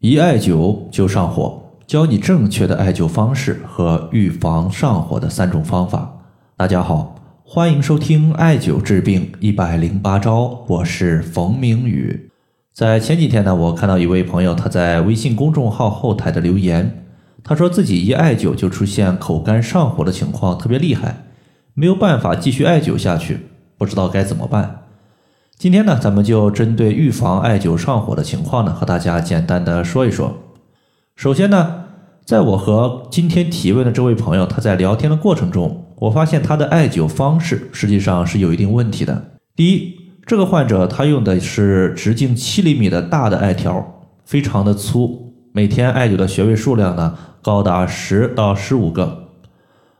一艾灸就上火，教你正确的艾灸方式和预防上火的三种方法。大家好，欢迎收听艾灸治病一百零八招，我是冯明宇。在前几天呢，我看到一位朋友他在微信公众号后台的留言，他说自己一艾灸就出现口干上火的情况，特别厉害，没有办法继续艾灸下去，不知道该怎么办。今天呢，咱们就针对预防艾灸上火的情况呢，和大家简单的说一说。首先呢，在我和今天提问的这位朋友他在聊天的过程中，我发现他的艾灸方式实际上是有一定问题的。第一，这个患者他用的是直径七厘米的大的艾条，非常的粗，每天艾灸的穴位数量呢高达十到十五个。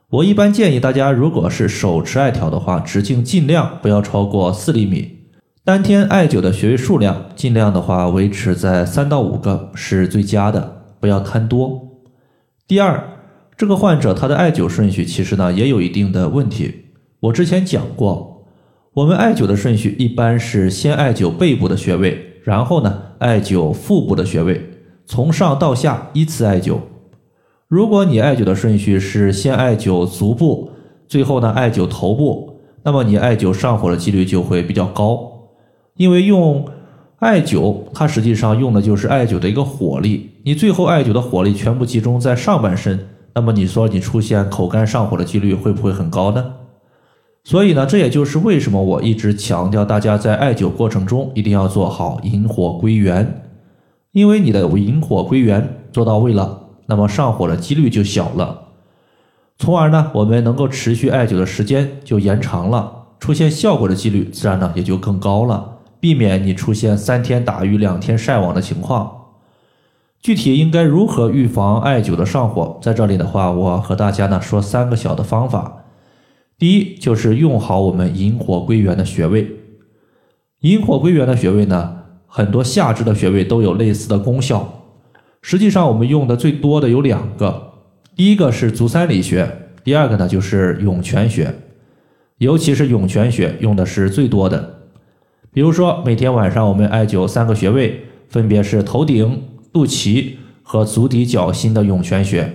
我一般建议大家，如果是手持艾条的话，直径尽量不要超过四厘米。当天艾灸的穴位数量，尽量的话维持在三到五个是最佳的，不要贪多。第二，这个患者他的艾灸顺序其实呢也有一定的问题。我之前讲过，我们艾灸的顺序一般是先艾灸背部的穴位，然后呢艾灸腹部的穴位，从上到下依次艾灸。如果你艾灸的顺序是先艾灸足部，最后呢艾灸头部，那么你艾灸上火的几率就会比较高。因为用艾灸，它实际上用的就是艾灸的一个火力。你最后艾灸的火力全部集中在上半身，那么你说你出现口干上火的几率会不会很高呢？所以呢，这也就是为什么我一直强调大家在艾灸过程中一定要做好引火归元。因为你的引火归元做到位了，那么上火的几率就小了，从而呢，我们能够持续艾灸的时间就延长了，出现效果的几率自然呢也就更高了。避免你出现三天打鱼两天晒网的情况。具体应该如何预防艾灸的上火？在这里的话，我和大家呢说三个小的方法。第一，就是用好我们引火归元的穴位。引火归元的穴位呢，很多下肢的穴位都有类似的功效。实际上，我们用的最多的有两个，第一个是足三里穴，第二个呢就是涌泉穴。尤其是涌泉穴用的是最多的。比如说，每天晚上我们艾灸三个穴位，分别是头顶、肚脐和足底脚心的涌泉穴。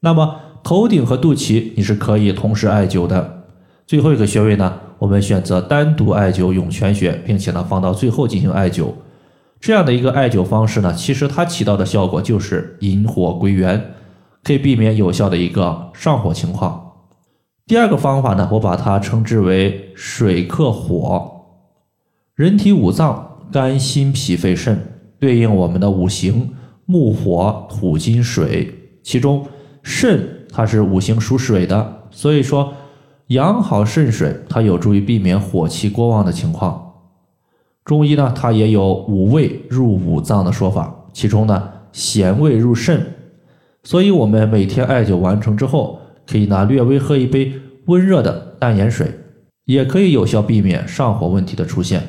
那么头顶和肚脐你是可以同时艾灸的。最后一个穴位呢，我们选择单独艾灸涌泉穴，并且呢放到最后进行艾灸。这样的一个艾灸方式呢，其实它起到的效果就是引火归元，可以避免有效的一个上火情况。第二个方法呢，我把它称之为水克火。人体五脏肝、心、脾、肺、肾对应我们的五行木、火、土、金、水，其中肾它是五行属水的，所以说养好肾水，它有助于避免火气过旺的情况。中医呢，它也有五味入五脏的说法，其中呢咸味入肾，所以我们每天艾灸完成之后，可以拿略微喝一杯温热的淡盐水，也可以有效避免上火问题的出现。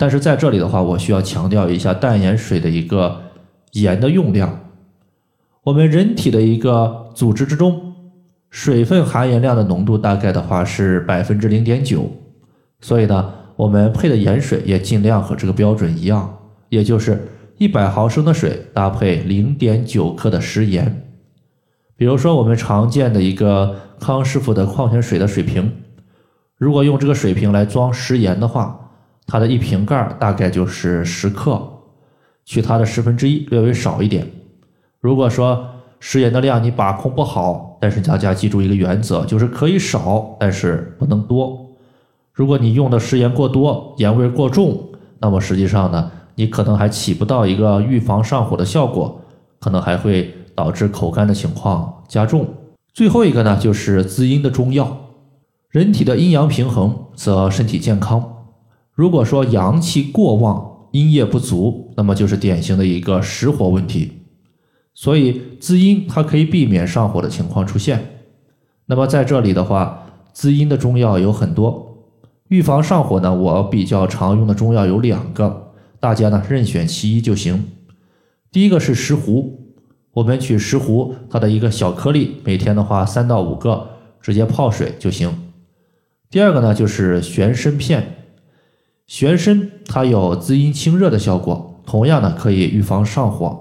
但是在这里的话，我需要强调一下淡盐水的一个盐的用量。我们人体的一个组织之中，水分含盐量的浓度大概的话是百分之零点九，所以呢，我们配的盐水也尽量和这个标准一样，也就是一百毫升的水搭配零点九克的食盐。比如说我们常见的一个康师傅的矿泉水的水瓶，如果用这个水瓶来装食盐的话。它的一瓶盖大概就是十克，取它的十分之一，略微少一点。如果说食盐的量你把控不好，但是大家记住一个原则，就是可以少，但是不能多。如果你用的食盐过多，盐味过重，那么实际上呢，你可能还起不到一个预防上火的效果，可能还会导致口干的情况加重。最后一个呢，就是滋阴的中药。人体的阴阳平衡，则身体健康。如果说阳气过旺，阴液不足，那么就是典型的一个实火问题。所以滋阴它可以避免上火的情况出现。那么在这里的话，滋阴的中药有很多，预防上火呢，我比较常用的中药有两个，大家呢任选其一就行。第一个是石斛，我们取石斛它的一个小颗粒，每天的话三到五个，直接泡水就行。第二个呢就是玄参片。玄参它有滋阴清热的效果，同样呢可以预防上火。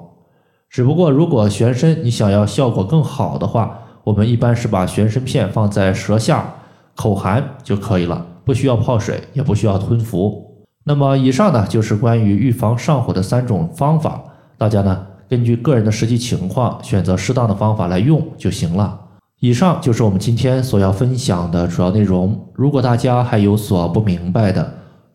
只不过如果玄参你想要效果更好的话，我们一般是把玄参片放在舌下口含就可以了，不需要泡水，也不需要吞服。那么以上呢就是关于预防上火的三种方法，大家呢根据个人的实际情况选择适当的方法来用就行了。以上就是我们今天所要分享的主要内容。如果大家还有所不明白的，